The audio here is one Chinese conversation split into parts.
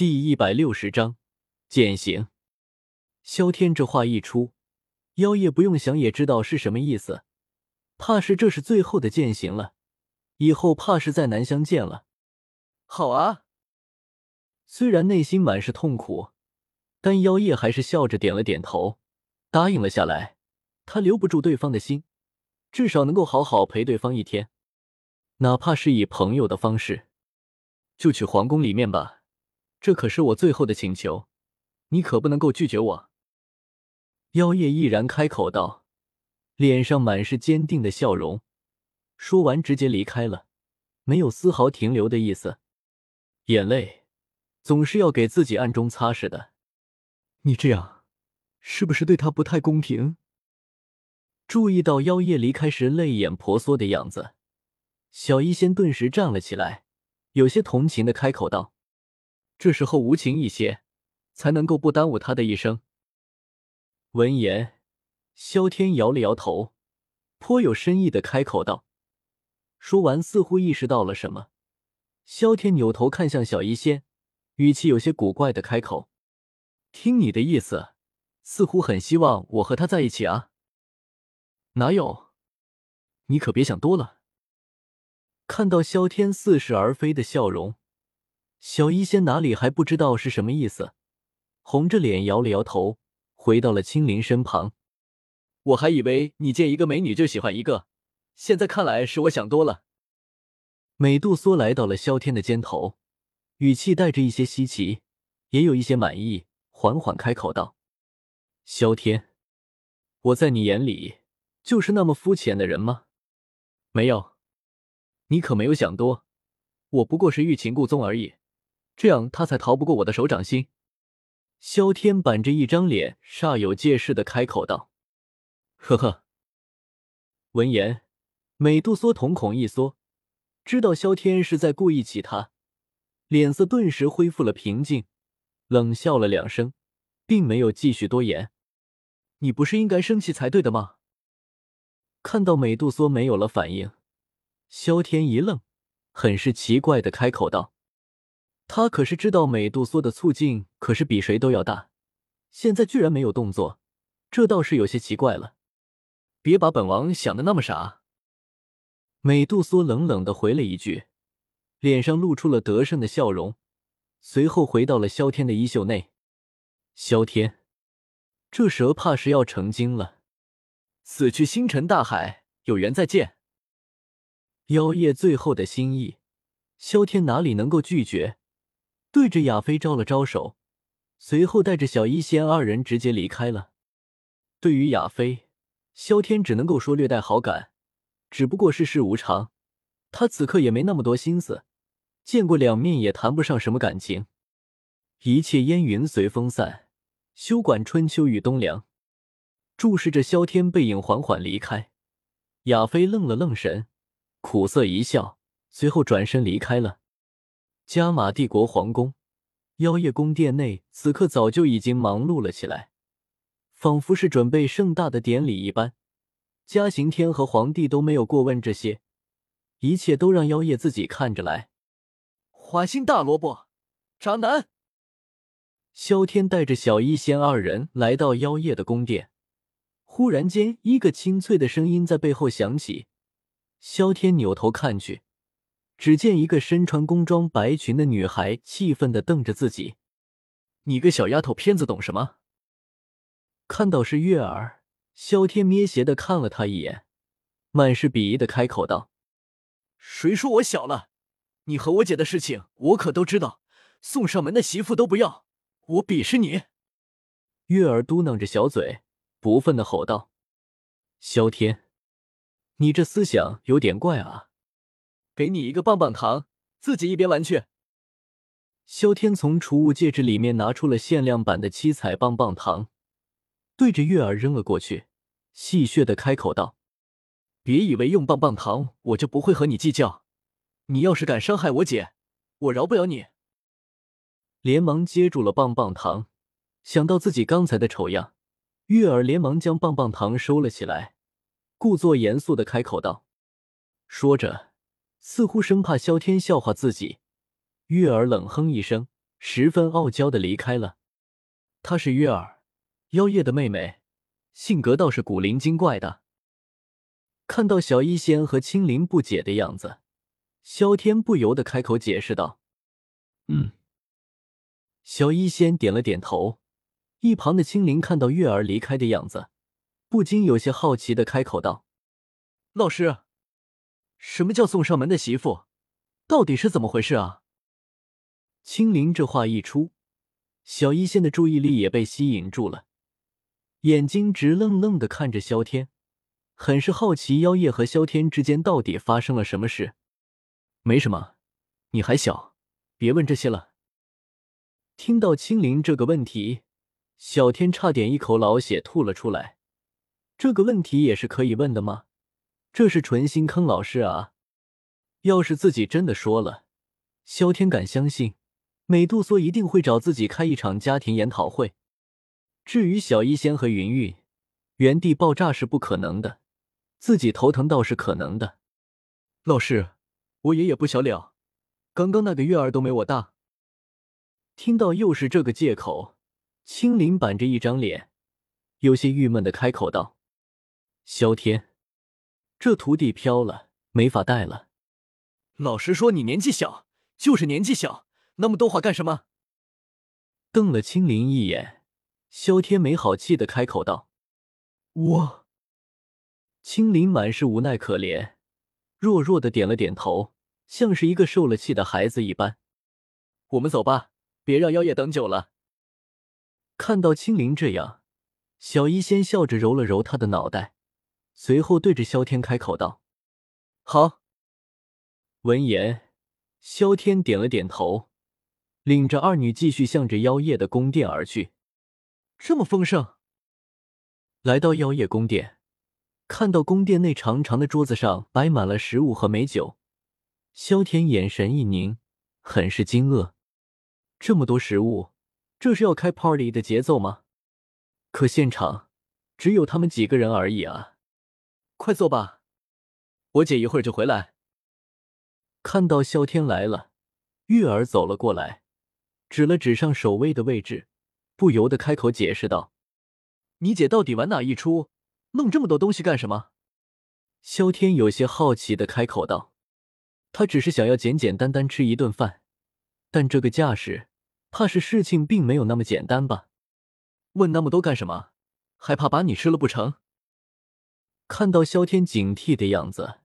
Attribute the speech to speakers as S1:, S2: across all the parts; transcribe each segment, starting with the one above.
S1: 第一百六十章践行。萧天这话一出，妖夜不用想也知道是什么意思，怕是这是最后的践行了，以后怕是再难相见了。
S2: 好啊，
S1: 虽然内心满是痛苦，但妖夜还是笑着点了点头，答应了下来。他留不住对方的心，至少能够好好陪对方一天，哪怕是以朋友的方式。就去皇宫里面吧，这可是我最后的请求，你可不能够拒绝我。妖夜毅然开口道，脸上满是坚定的笑容。说完，直接离开了，没有丝毫停留的意思。眼泪总是要给自己暗中擦拭的。你这样，是不是对他不太公平？注意到妖夜离开时泪眼婆娑的样子，小医仙顿时站了起来，有些同情的开口道：“这时候无情一些，才能够不耽误他的一生。”闻言，萧天摇了摇头，颇有深意的开口道。说完，似乎意识到了什么，萧天扭头看向小医仙，语气有些古怪的开口：“听你的意思，似乎很希望我和他在一起啊。”哪有？你可别想多了。看到萧天似是而非的笑容，小医仙哪里还不知道是什么意思，红着脸摇了摇头，回到了青林身旁。我还以为你见一个美女就喜欢一个，现在看来是我想多了。美杜莎来到了萧天的肩头，语气带着一些稀奇，也有一些满意，缓缓开口道：“萧天，我在你眼里……”就是那么肤浅的人吗？没有，你可没有想多。我不过是欲擒故纵而已，这样他才逃不过我的手掌心。萧天板着一张脸，煞有介事的开口道：“呵呵。”闻言，美杜莎瞳孔一缩，知道萧天是在故意气他，脸色顿时恢复了平静，冷笑了两声，并没有继续多言。你不是应该生气才对的吗？看到美杜莎没有了反应，萧天一愣，很是奇怪的开口道：“他可是知道美杜莎的醋劲可是比谁都要大，现在居然没有动作，这倒是有些奇怪了。别把本王想的那么傻。”美杜莎冷冷的回了一句，脸上露出了得胜的笑容，随后回到了萧天的衣袖内。萧天，这蛇怕是要成精了。死去星辰大海，有缘再见。妖夜最后的心意，萧天哪里能够拒绝？对着亚飞招了招手，随后带着小医仙二人直接离开了。对于亚飞，萧天只能够说略带好感，只不过世事无常，他此刻也没那么多心思，见过两面也谈不上什么感情。一切烟云随风散，休管春秋与冬凉。注视着萧天背影缓缓离开，亚飞愣了愣神，苦涩一笑，随后转身离开了。加玛帝国皇宫，妖夜宫殿内此刻早就已经忙碌了起来，仿佛是准备盛大的典礼一般。嘉刑天和皇帝都没有过问这些，一切都让妖夜自己看着来。
S2: 花心大萝卜，渣男！
S1: 萧天带着小医仙二人来到妖夜的宫殿。忽然间，一个清脆的声音在背后响起。萧天扭头看去，只见一个身穿工装白裙的女孩气愤的瞪着自己：“你个小丫头片子懂什么？”看到是月儿，萧天咩斜的看了她一眼，满是鄙夷的开口道：“
S2: 谁说我小了？你和我姐的事情我可都知道，送上门的媳妇都不要，我鄙视你！”
S1: 月儿嘟囔着小嘴。不忿的吼道：“萧天，你这思想有点怪啊！
S2: 给你一个棒棒糖，自己一边玩去。”
S1: 萧天从储物戒指里面拿出了限量版的七彩棒棒糖，对着月儿扔了过去，戏谑的开口道：“别以为用棒棒糖我就不会和你计较，你要是敢伤害我姐，我饶不了你！”连忙接住了棒棒糖，想到自己刚才的丑样。月儿连忙将棒棒糖收了起来，故作严肃的开口道：“说着，似乎生怕萧天笑话自己。”月儿冷哼一声，十分傲娇的离开了。她是月儿，妖夜的妹妹，性格倒是古灵精怪的。看到小医仙和青灵不解的样子，萧天不由得开口解释道：“嗯。”小医仙点了点头。一旁的青灵看到月儿离开的样子，不禁有些好奇的开口道：“
S2: 老师，什么叫送上门的媳妇？到底是怎么回事啊？”
S1: 青灵这话一出，小医仙的注意力也被吸引住了，眼睛直愣愣的看着萧天。很是好奇，妖夜和萧天之间到底发生了什么事？
S2: 没什么，你还小，别问这些了。
S1: 听到青灵这个问题，小天差点一口老血吐了出来。这个问题也是可以问的吗？这是纯心坑老师啊！要是自己真的说了，萧天敢相信，美杜莎一定会找自己开一场家庭研讨会。至于小医仙和云云，原地爆炸是不可能的。自己头疼倒是可能的，
S2: 老师，我爷爷不小了，刚刚那个月儿都没我大。
S1: 听到又是这个借口，青灵板着一张脸，有些郁闷的开口道：“萧天，这徒弟飘了，没法带了。”
S2: 老实说你年纪小，就是年纪小，那么多话干什么？
S1: 瞪了青灵一眼，萧天没好气的开口道：“
S2: 我。”
S1: 青灵满是无奈可怜，弱弱的点了点头，像是一个受了气的孩子一般。
S2: 我们走吧，别让妖夜等久了。
S1: 看到青灵这样，小医仙笑着揉了揉他的脑袋，随后对着萧天开口道：“
S2: 好。”
S1: 闻言，萧天点了点头，领着二女继续向着妖夜的宫殿而去。
S2: 这么丰盛，
S1: 来到妖夜宫殿。看到宫殿内长长的桌子上摆满了食物和美酒，萧天眼神一凝，很是惊愕。这么多食物，这是要开 party 的节奏吗？可现场只有他们几个人而已啊！
S2: 快坐吧，我姐一会儿就回来。
S1: 看到萧天来了，月儿走了过来，指了指上首位的位置，不由得开口解释道：“
S2: 你姐到底玩哪一出？”弄这么多东西干什么？
S1: 萧天有些好奇的开口道：“他只是想要简简单单吃一顿饭，但这个架势，怕是事情并没有那么简单吧？
S2: 问那么多干什么？害怕把你吃了不成？”
S1: 看到萧天警惕的样子，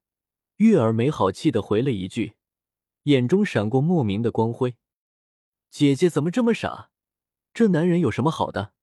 S1: 月儿没好气的回了一句，眼中闪过莫名的光辉：“姐姐怎么这么傻？这男人有什么好的？